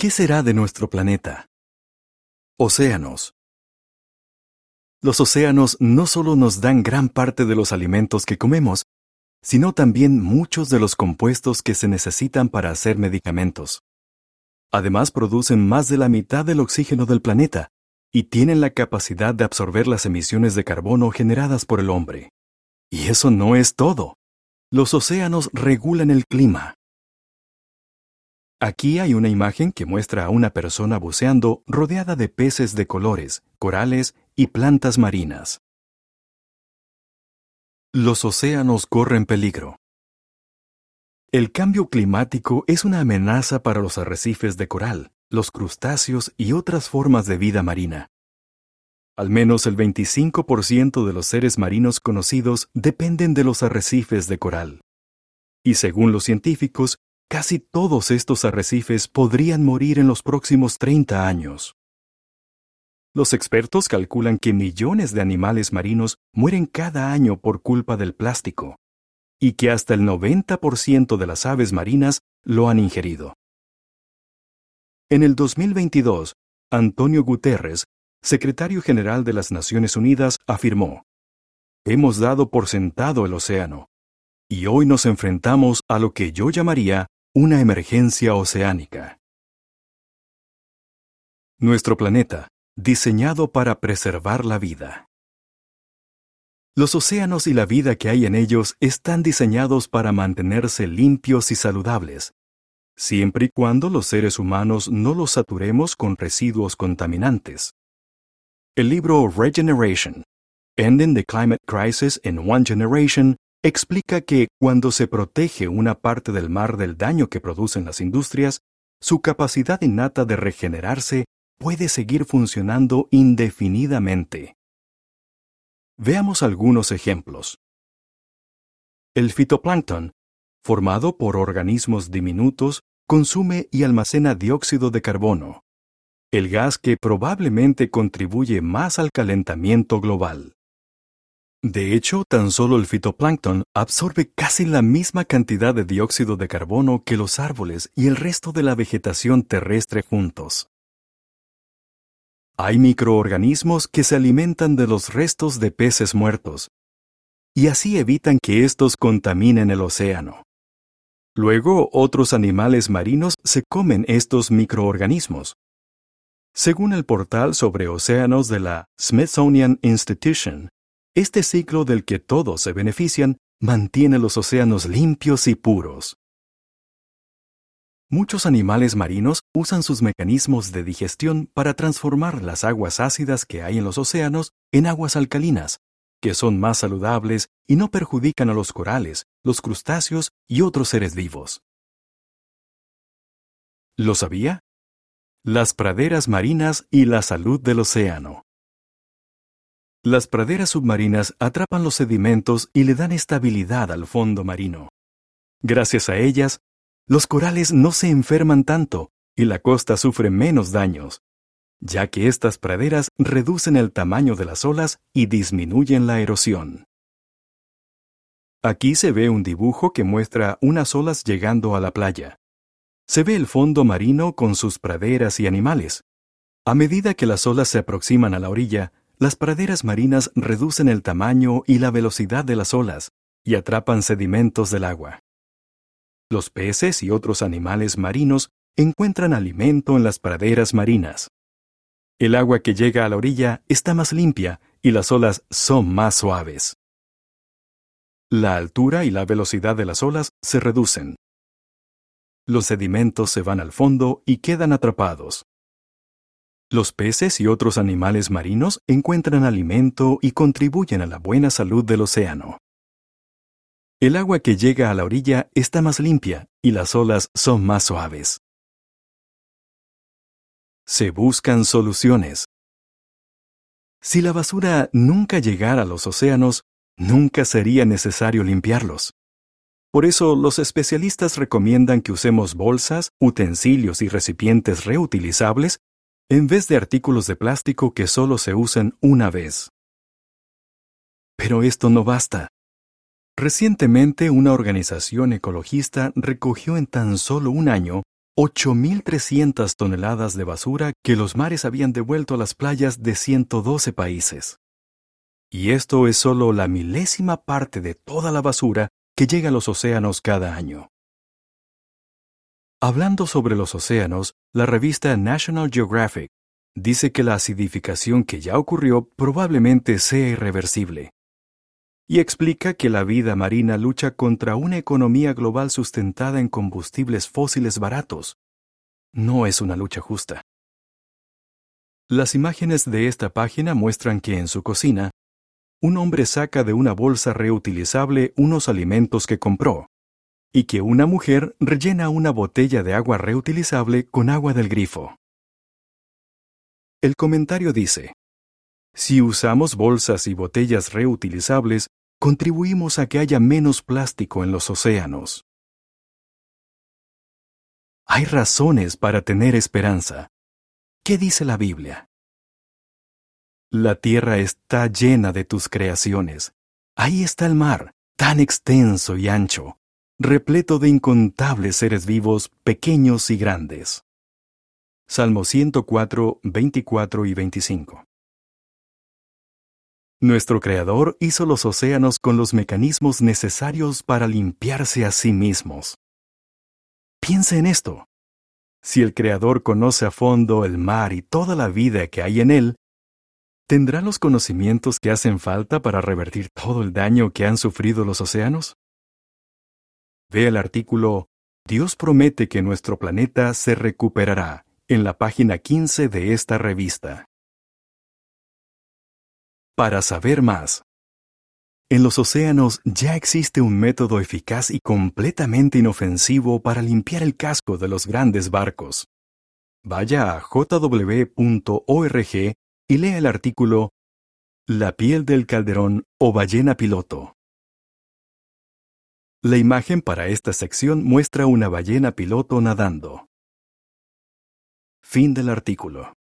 ¿Qué será de nuestro planeta? Océanos. Los océanos no solo nos dan gran parte de los alimentos que comemos, sino también muchos de los compuestos que se necesitan para hacer medicamentos. Además producen más de la mitad del oxígeno del planeta y tienen la capacidad de absorber las emisiones de carbono generadas por el hombre. Y eso no es todo. Los océanos regulan el clima. Aquí hay una imagen que muestra a una persona buceando rodeada de peces de colores, corales y plantas marinas. Los océanos corren peligro. El cambio climático es una amenaza para los arrecifes de coral, los crustáceos y otras formas de vida marina. Al menos el 25% de los seres marinos conocidos dependen de los arrecifes de coral. Y según los científicos, casi todos estos arrecifes podrían morir en los próximos 30 años. Los expertos calculan que millones de animales marinos mueren cada año por culpa del plástico y que hasta el 90% de las aves marinas lo han ingerido. En el 2022, Antonio Guterres, secretario general de las Naciones Unidas, afirmó, Hemos dado por sentado el océano, y hoy nos enfrentamos a lo que yo llamaría una emergencia oceánica. Nuestro planeta, diseñado para preservar la vida. Los océanos y la vida que hay en ellos están diseñados para mantenerse limpios y saludables, siempre y cuando los seres humanos no los saturemos con residuos contaminantes. El libro Regeneration, Ending the Climate Crisis in One Generation, explica que cuando se protege una parte del mar del daño que producen las industrias, su capacidad innata de regenerarse puede seguir funcionando indefinidamente. Veamos algunos ejemplos. El fitoplancton, formado por organismos diminutos, consume y almacena dióxido de carbono, el gas que probablemente contribuye más al calentamiento global. De hecho, tan solo el fitoplancton absorbe casi la misma cantidad de dióxido de carbono que los árboles y el resto de la vegetación terrestre juntos. Hay microorganismos que se alimentan de los restos de peces muertos, y así evitan que estos contaminen el océano. Luego, otros animales marinos se comen estos microorganismos. Según el portal sobre océanos de la Smithsonian Institution, este ciclo del que todos se benefician mantiene los océanos limpios y puros. Muchos animales marinos usan sus mecanismos de digestión para transformar las aguas ácidas que hay en los océanos en aguas alcalinas, que son más saludables y no perjudican a los corales, los crustáceos y otros seres vivos. ¿Lo sabía? Las praderas marinas y la salud del océano. Las praderas submarinas atrapan los sedimentos y le dan estabilidad al fondo marino. Gracias a ellas, los corales no se enferman tanto y la costa sufre menos daños, ya que estas praderas reducen el tamaño de las olas y disminuyen la erosión. Aquí se ve un dibujo que muestra unas olas llegando a la playa. Se ve el fondo marino con sus praderas y animales. A medida que las olas se aproximan a la orilla, las praderas marinas reducen el tamaño y la velocidad de las olas y atrapan sedimentos del agua. Los peces y otros animales marinos encuentran alimento en las praderas marinas. El agua que llega a la orilla está más limpia y las olas son más suaves. La altura y la velocidad de las olas se reducen. Los sedimentos se van al fondo y quedan atrapados. Los peces y otros animales marinos encuentran alimento y contribuyen a la buena salud del océano. El agua que llega a la orilla está más limpia y las olas son más suaves. Se buscan soluciones. Si la basura nunca llegara a los océanos, nunca sería necesario limpiarlos. Por eso los especialistas recomiendan que usemos bolsas, utensilios y recipientes reutilizables en vez de artículos de plástico que solo se usan una vez. Pero esto no basta. Recientemente una organización ecologista recogió en tan solo un año 8.300 toneladas de basura que los mares habían devuelto a las playas de 112 países. Y esto es solo la milésima parte de toda la basura que llega a los océanos cada año. Hablando sobre los océanos, la revista National Geographic dice que la acidificación que ya ocurrió probablemente sea irreversible. Y explica que la vida marina lucha contra una economía global sustentada en combustibles fósiles baratos. No es una lucha justa. Las imágenes de esta página muestran que en su cocina, un hombre saca de una bolsa reutilizable unos alimentos que compró, y que una mujer rellena una botella de agua reutilizable con agua del grifo. El comentario dice, si usamos bolsas y botellas reutilizables, contribuimos a que haya menos plástico en los océanos. Hay razones para tener esperanza. ¿Qué dice la Biblia? La tierra está llena de tus creaciones. Ahí está el mar, tan extenso y ancho, repleto de incontables seres vivos, pequeños y grandes. Salmo 104, 24 y 25. Nuestro Creador hizo los océanos con los mecanismos necesarios para limpiarse a sí mismos. Piense en esto. Si el Creador conoce a fondo el mar y toda la vida que hay en él, ¿tendrá los conocimientos que hacen falta para revertir todo el daño que han sufrido los océanos? Ve el artículo Dios promete que nuestro planeta se recuperará en la página 15 de esta revista. Para saber más, en los océanos ya existe un método eficaz y completamente inofensivo para limpiar el casco de los grandes barcos. Vaya a jw.org y lea el artículo La piel del calderón o ballena piloto. La imagen para esta sección muestra una ballena piloto nadando. Fin del artículo.